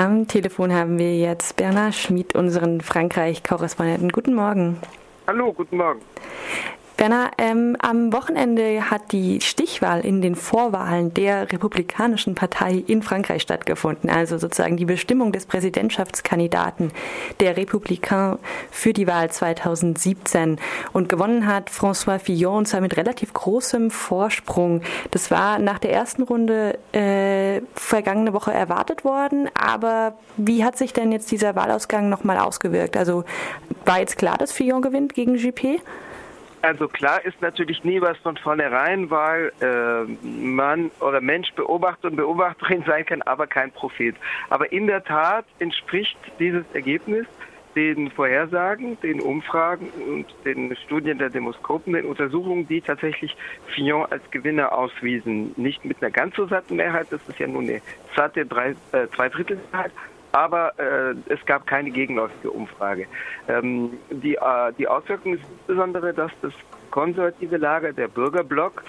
Am Telefon haben wir jetzt Bernhard Schmid, unseren Frankreich-Korrespondenten. Guten Morgen. Hallo, guten Morgen. Werner, ähm, am Wochenende hat die Stichwahl in den Vorwahlen der Republikanischen Partei in Frankreich stattgefunden, also sozusagen die Bestimmung des Präsidentschaftskandidaten der Republikaner für die Wahl 2017. Und gewonnen hat François Fillon, und zwar mit relativ großem Vorsprung. Das war nach der ersten Runde äh, vergangene Woche erwartet worden, aber wie hat sich denn jetzt dieser Wahlausgang nochmal ausgewirkt? Also war jetzt klar, dass Fillon gewinnt gegen Juppé? Also klar ist natürlich nie was von vornherein, weil äh, man oder Mensch Beobachter und Beobachterin sein kann, aber kein Prophet. Aber in der Tat entspricht dieses Ergebnis den Vorhersagen, den Umfragen und den Studien der Demoskopen, den Untersuchungen, die tatsächlich Fillon als Gewinner auswiesen. Nicht mit einer ganz so satten Mehrheit, das ist ja nur eine satte äh, Zweidrittelmehrheit, aber äh, es gab keine gegenläufige Umfrage. Ähm, die, äh, die Auswirkung ist insbesondere, dass das konservative Lager, der Bürgerblock,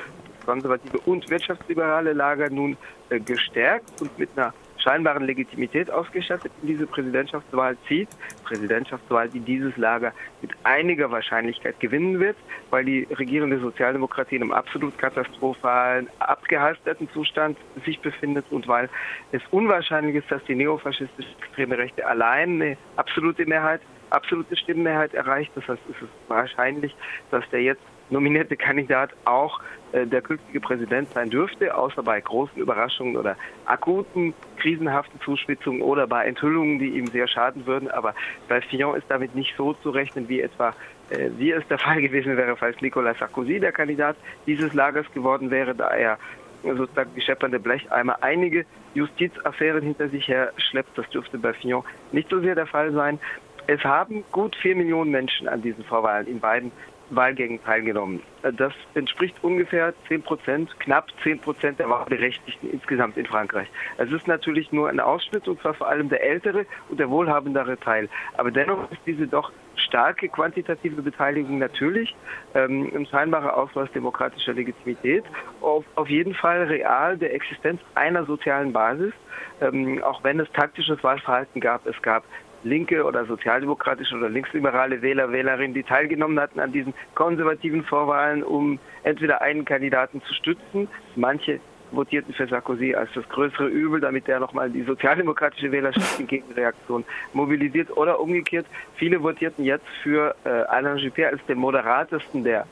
konservative und wirtschaftsliberale Lager nun äh, gestärkt und mit einer scheinbaren Legitimität ausgestattet in diese Präsidentschaftswahl zieht. Präsidentschaftswahl, die dieses Lager mit einiger Wahrscheinlichkeit gewinnen wird, weil die regierende Sozialdemokratie in einem absolut katastrophalen, abgehalfterten Zustand sich befindet und weil es unwahrscheinlich ist, dass die neofaschistische extreme Rechte allein eine absolute Mehrheit, absolute Stimmenmehrheit erreicht. Das heißt, es ist wahrscheinlich, dass der jetzt nominierte Kandidat auch äh, der künftige Präsident sein dürfte, außer bei großen Überraschungen oder akuten, krisenhaften Zuspitzungen oder bei Enthüllungen, die ihm sehr schaden würden. Aber bei Fillon ist damit nicht so zu rechnen, wie etwa äh, wie es der Fall gewesen wäre, falls Nicolas Sarkozy der Kandidat dieses Lagers geworden wäre, da er sozusagen die scheppernde Blecheimer einige Justizaffären hinter sich her schleppt. Das dürfte bei Fillon nicht so sehr der Fall sein. Es haben gut vier Millionen Menschen an diesen Vorwahlen in beiden Wahlgängen teilgenommen. Das entspricht ungefähr 10 Prozent, knapp 10 Prozent der Wahlberechtigten insgesamt in Frankreich. Es ist natürlich nur eine Ausschnitt und zwar vor allem der ältere und der wohlhabendere Teil. Aber dennoch ist diese doch starke quantitative Beteiligung natürlich ähm, ein scheinbarer Ausweis demokratischer Legitimität, auf, auf jeden Fall real der Existenz einer sozialen Basis, ähm, auch wenn es taktisches Wahlverhalten gab. Es gab linke oder sozialdemokratische oder linksliberale Wähler, Wählerinnen, die teilgenommen hatten an diesen konservativen Vorwahlen, um entweder einen Kandidaten zu stützen. Manche votierten für Sarkozy als das größere Übel, damit er nochmal die sozialdemokratische Wählerschaft in Gegenreaktion mobilisiert. Oder umgekehrt, viele votierten jetzt für äh, Alain Juppé als den moderatesten der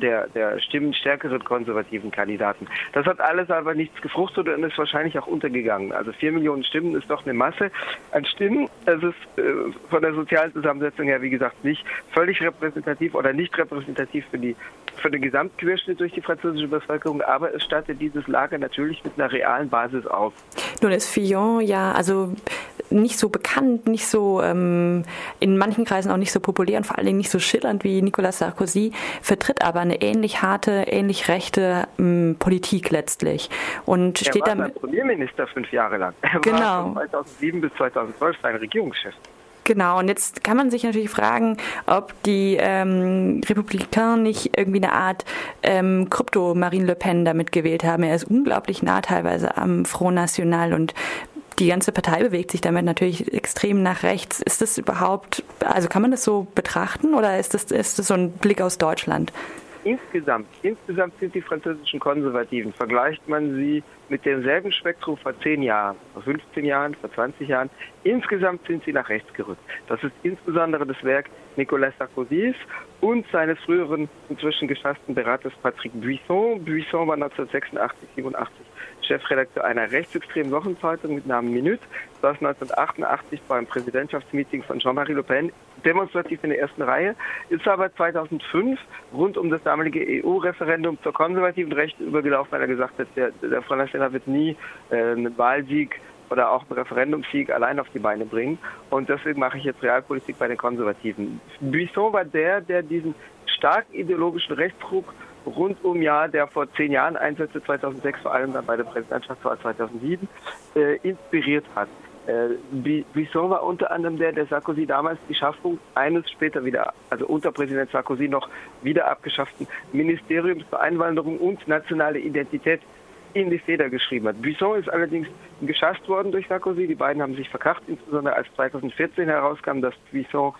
der, der stimmenstärkeren konservativen Kandidaten. Das hat alles aber nichts gefruchtet und ist wahrscheinlich auch untergegangen. Also vier Millionen Stimmen ist doch eine Masse an Stimmen. Es ist äh, von der sozialen Zusammensetzung her, wie gesagt, nicht völlig repräsentativ oder nicht repräsentativ für die für den Gesamtquerschnitt durch die französische Bevölkerung, aber es stattet dieses Lager natürlich mit einer realen Basis auf. Nun ist Fillon ja also nicht so bekannt, nicht so ähm, in manchen Kreisen auch nicht so populär und vor allen Dingen nicht so schillernd wie Nicolas Sarkozy, vertritt aber eine ähnlich harte, ähnlich rechte ähm, Politik letztlich. Und er steht war Premierminister fünf Jahre lang. Er genau. war von 2007 bis 2012 sein Regierungschef. Genau, und jetzt kann man sich natürlich fragen, ob die ähm, Republikaner nicht irgendwie eine Art ähm, Krypto-Marine Le Pen damit gewählt haben. Er ist unglaublich nah teilweise am Front National und die ganze Partei bewegt sich damit natürlich extrem nach rechts. Ist das überhaupt, also kann man das so betrachten oder ist das, ist das so ein Blick aus Deutschland? Insgesamt, insgesamt sind die französischen Konservativen, vergleicht man sie mit demselben Spektrum vor 10 Jahren, vor 15 Jahren, vor 20 Jahren, insgesamt sind sie nach rechts gerückt. Das ist insbesondere das Werk Nicolas Sarkozys und seines früheren, inzwischen geschassten Beraters Patrick Buisson. Buisson war 1986, 87 Chefredakteur einer rechtsextremen Wochenzeitung mit Namen Minute, saß 1988 beim Präsidentschaftsmeeting von Jean-Marie Le Pen demonstrativ in der ersten Reihe, ist aber 2005 rund um das damalige EU-Referendum zur konservativen Rechten übergelaufen, weil er gesagt hat, der, der Front wird nie äh, einen Wahlsieg oder auch einen Referendumssieg allein auf die Beine bringen. Und deswegen mache ich jetzt Realpolitik bei den Konservativen. Buisson war der, der diesen starken ideologischen Rechtsruck rund um Jahr, der vor zehn Jahren einsetzte, 2006 vor allem dann bei der Präsidentschaftswahl 2007, äh, inspiriert hat. Äh, war unter anderem der, der Sarkozy damals die Schaffung eines später wieder, also unter Präsident Sarkozy noch wieder abgeschafften Ministeriums für Einwanderung und nationale Identität in die Feder geschrieben hat. Buisson ist allerdings geschasst worden durch Sarkozy. Die beiden haben sich verkracht, insbesondere als 2014 herauskam, dass Buisson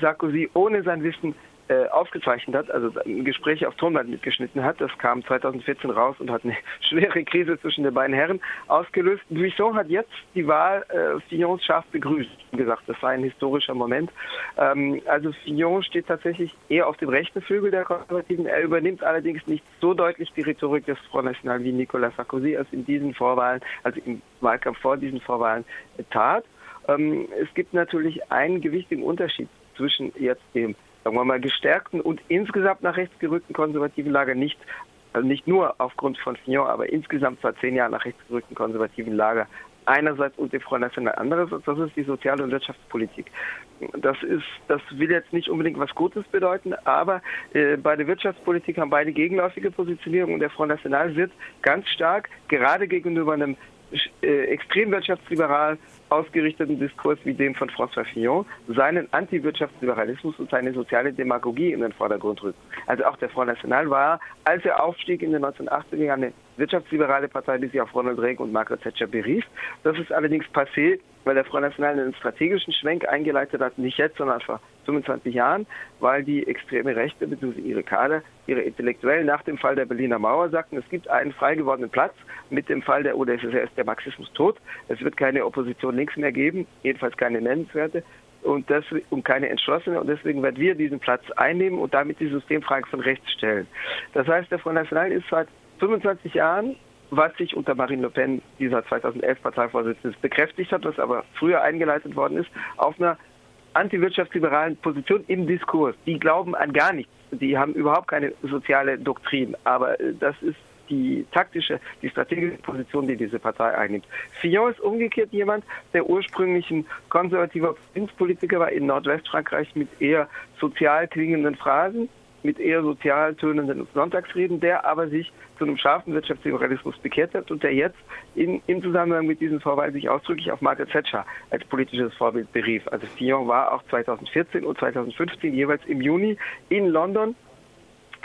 Sarkozy ohne sein Wissen äh, aufgezeichnet hat, also Gespräche auf Tonband mitgeschnitten hat. Das kam 2014 raus und hat eine schwere Krise zwischen den beiden Herren ausgelöst. Buisson hat jetzt die Wahl äh, Fillons scharf begrüßt. Wie gesagt, das war ein historischer Moment. Ähm, also Fillon steht tatsächlich eher auf dem rechten Flügel der Konservativen. Er übernimmt allerdings nicht so deutlich die Rhetorik des Front National wie Nicolas Sarkozy als in diesen Vorwahlen, also im Wahlkampf vor diesen Vorwahlen tat. Ähm, es gibt natürlich einen gewichtigen Unterschied zwischen jetzt dem sagen wir mal, gestärkten und insgesamt nach rechts gerückten konservativen Lager nicht, also nicht nur aufgrund von Fillon, aber insgesamt seit zehn Jahren nach rechts gerückten konservativen Lager einerseits und dem Front National andererseits, das ist die Sozial- und Wirtschaftspolitik. Das ist, das will jetzt nicht unbedingt was Gutes bedeuten, aber äh, bei der Wirtschaftspolitik haben beide gegenläufige Positionierungen und der Front National wird ganz stark gerade gegenüber einem äh, extrem wirtschaftsliberal ausgerichteten Diskurs wie dem von François Fillon seinen Antiwirtschaftsliberalismus und seine soziale Demagogie in den Vordergrund rückt. Also auch der Front National war, als er aufstieg in den 1980er Jahren, eine wirtschaftsliberale Partei, die sich auf Ronald Reagan und Margaret Thatcher berief. Das ist allerdings passé, weil der Front National einen strategischen Schwenk eingeleitet hat, nicht jetzt, sondern vor 25 Jahren, weil die extreme Rechte bzw. ihre Kader, ihre Intellektuellen nach dem Fall der Berliner Mauer sagten, es gibt einen frei gewordenen Platz. Mit dem Fall der UdSSR ist der Marxismus tot. Es wird keine Opposition links mehr geben, jedenfalls keine nennenswerte und, das, und keine entschlossene. Und deswegen werden wir diesen Platz einnehmen und damit die Systemfrage von rechts stellen. Das heißt, der Front National ist seit 25 Jahren was sich unter Marine Le Pen, dieser 2011 Parteivorsitzende, bekräftigt hat, was aber früher eingeleitet worden ist, auf einer antiwirtschaftsliberalen Position im Diskurs. Die glauben an gar nichts. Die haben überhaupt keine soziale Doktrin. Aber äh, das ist die taktische, die strategische Position, die diese Partei einnimmt. Fillon ist umgekehrt jemand, der ursprünglich ein konservativer Provinzpolitiker war in Nordwestfrankreich mit eher sozial klingenden Phrasen mit eher sozial tönenden Sonntagsreden, der aber sich zu einem scharfen Wirtschaftsliberalismus bekehrt hat und der jetzt in, im Zusammenhang mit diesen Vorwahlen sich ausdrücklich auf Margaret Thatcher als politisches Vorbild berief. Also Fillon war auch 2014 und 2015 jeweils im Juni in London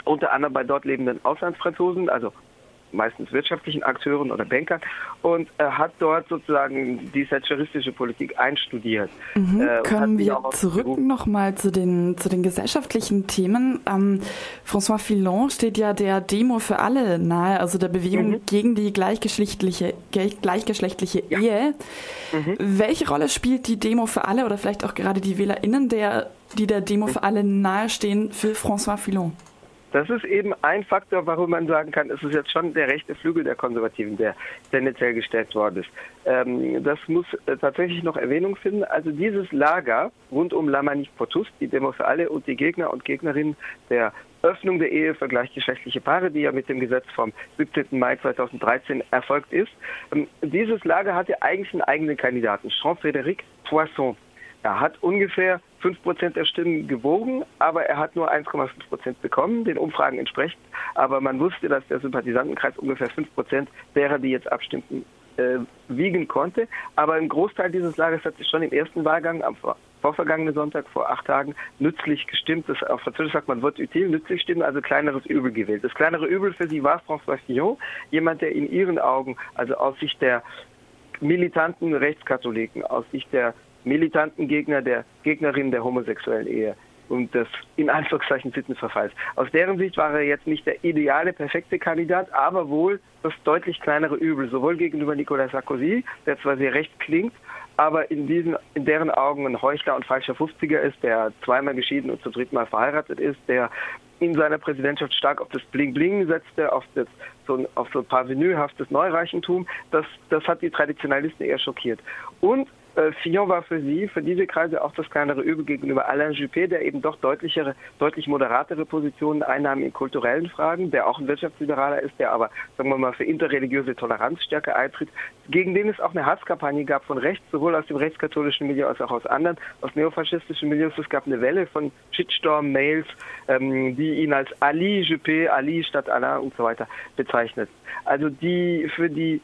unter anderem bei dort lebenden Auslandsfranzosen, also meistens wirtschaftlichen Akteuren oder Bankern und äh, hat dort sozusagen die thatcheristische Politik einstudiert. Mhm. Äh, Können wir zurück nochmal zu den, zu den gesellschaftlichen Themen? Ähm, François Fillon steht ja der Demo für alle nahe, also der Bewegung mhm. gegen die gleichgeschlechtliche, gleichgeschlechtliche ja. Ehe. Mhm. Welche Rolle spielt die Demo für alle oder vielleicht auch gerade die WählerInnen, der, die der Demo für alle nahestehen, für François Fillon? Das ist eben ein Faktor, warum man sagen kann, es ist jetzt schon der rechte Flügel der Konservativen, der tendenziell gestärkt worden ist. Ähm, das muss äh, tatsächlich noch Erwähnung finden. Also dieses Lager rund um La Manif Potus, die Demo für alle und die Gegner und Gegnerinnen der Öffnung der Ehe für gleichgeschlechtliche Paare, die ja mit dem Gesetz vom 17. Mai 2013 erfolgt ist. Ähm, dieses Lager hatte eigentlich einen eigenen Kandidaten, Jean-Frédéric Poisson. Er hat ungefähr 5% der Stimmen gewogen, aber er hat nur 1,5% bekommen, den Umfragen entsprechend. Aber man wusste, dass der Sympathisantenkreis ungefähr 5% derer, die jetzt abstimmten, äh, wiegen konnte. Aber ein Großteil dieses Lagers hat sich schon im ersten Wahlgang am vorvergangenen Sonntag vor acht Tagen nützlich gestimmt. Das, auf Französisch sagt man Wort util, nützlich stimmen, also kleineres Übel gewählt. Das kleinere Übel für sie war François Fillon, jemand, der in ihren Augen, also aus Sicht der militanten Rechtskatholiken, aus Sicht der militanten Gegner der Gegnerin der homosexuellen Ehe und des in Anführungszeichen Sittenverfalls. Aus deren Sicht war er jetzt nicht der ideale, perfekte Kandidat, aber wohl das deutlich kleinere Übel, sowohl gegenüber Nicolas Sarkozy, der zwar sehr recht klingt, aber in diesen, in deren Augen ein Heuchler und falscher 50er ist, der zweimal geschieden und zum dritten Mal verheiratet ist, der in seiner Präsidentschaft stark auf das Bling-Bling setzte, auf, das, so, auf so ein parvenühaftes Neureichentum, das, das hat die Traditionalisten eher schockiert. Und äh, Fillon war für sie, für diese Kreise auch das kleinere Übel gegenüber Alain Juppé, der eben doch deutlichere, deutlich moderatere Positionen einnahm in kulturellen Fragen, der auch ein Wirtschaftsliberaler ist, der aber, sagen wir mal, für interreligiöse Toleranz stärker eintritt, gegen den es auch eine Hasskampagne gab von rechts, sowohl aus dem rechtskatholischen Milieu als auch aus anderen, aus neofaschistischen Milieus. Es gab eine Welle von Shitstorm-Mails, ähm, die ihn als Ali Juppé, Ali statt Alain und so weiter bezeichnet. Also die für die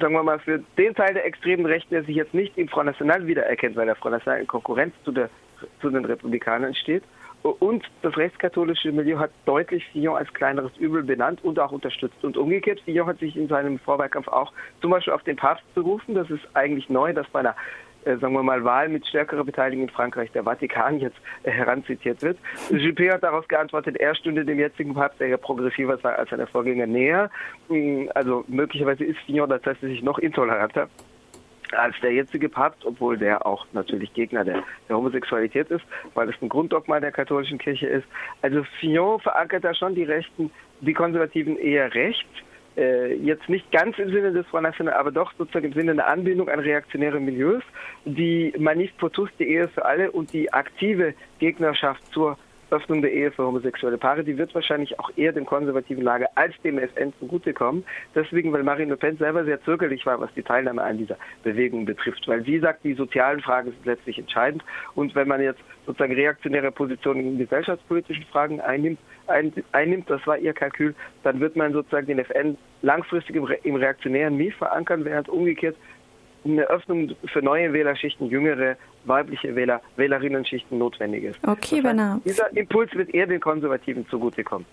sagen wir mal, für den Teil der extremen Rechten, der sich jetzt nicht im Front National wiedererkennt, weil der Front National in Konkurrenz zu, der, zu den Republikanern steht. Und das rechtskatholische Milieu hat deutlich Fillon als kleineres Übel benannt und auch unterstützt. Und umgekehrt, Fillon hat sich in seinem Vorwahlkampf auch zum Beispiel auf den Papst berufen. Das ist eigentlich neu, dass bei einer sagen wir mal, Wahl mit stärkerer Beteiligung in Frankreich der Vatikan jetzt äh, heranzitiert wird. Juppé hat daraus geantwortet, er stünde dem jetzigen Papst, der ja progressiver sei als seine Vorgänger, näher. Mm, also möglicherweise ist Fillon tatsächlich noch intoleranter als der jetzige Papst, obwohl der auch natürlich Gegner der, der, Homosexualität ist, weil es ein Grunddogma der katholischen Kirche ist. Also Fillon verankert da schon die Rechten, die Konservativen eher rechts äh, jetzt nicht ganz im Sinne des National, aber doch sozusagen im Sinne einer Anbindung an reaktionäre Milieus, die Manif Potus, die Ehe für alle und die aktive Gegnerschaft zur Öffnung der Ehe für homosexuelle Paare, die wird wahrscheinlich auch eher dem konservativen Lager als dem FN zugutekommen. Deswegen, weil Marine Le Pen selber sehr zögerlich war, was die Teilnahme an dieser Bewegung betrifft. Weil sie sagt, die sozialen Fragen sind letztlich entscheidend. Und wenn man jetzt sozusagen reaktionäre Positionen in gesellschaftspolitischen Fragen einnimmt, ein, einnimmt, das war ihr Kalkül, dann wird man sozusagen den FN langfristig im, im reaktionären Mief verankern, während umgekehrt eine Öffnung für neue Wählerschichten, jüngere weibliche Wähler, Wählerinnenschichten notwendig ist. Okay, heißt, Dieser Impuls wird eher den Konservativen zugutekommen.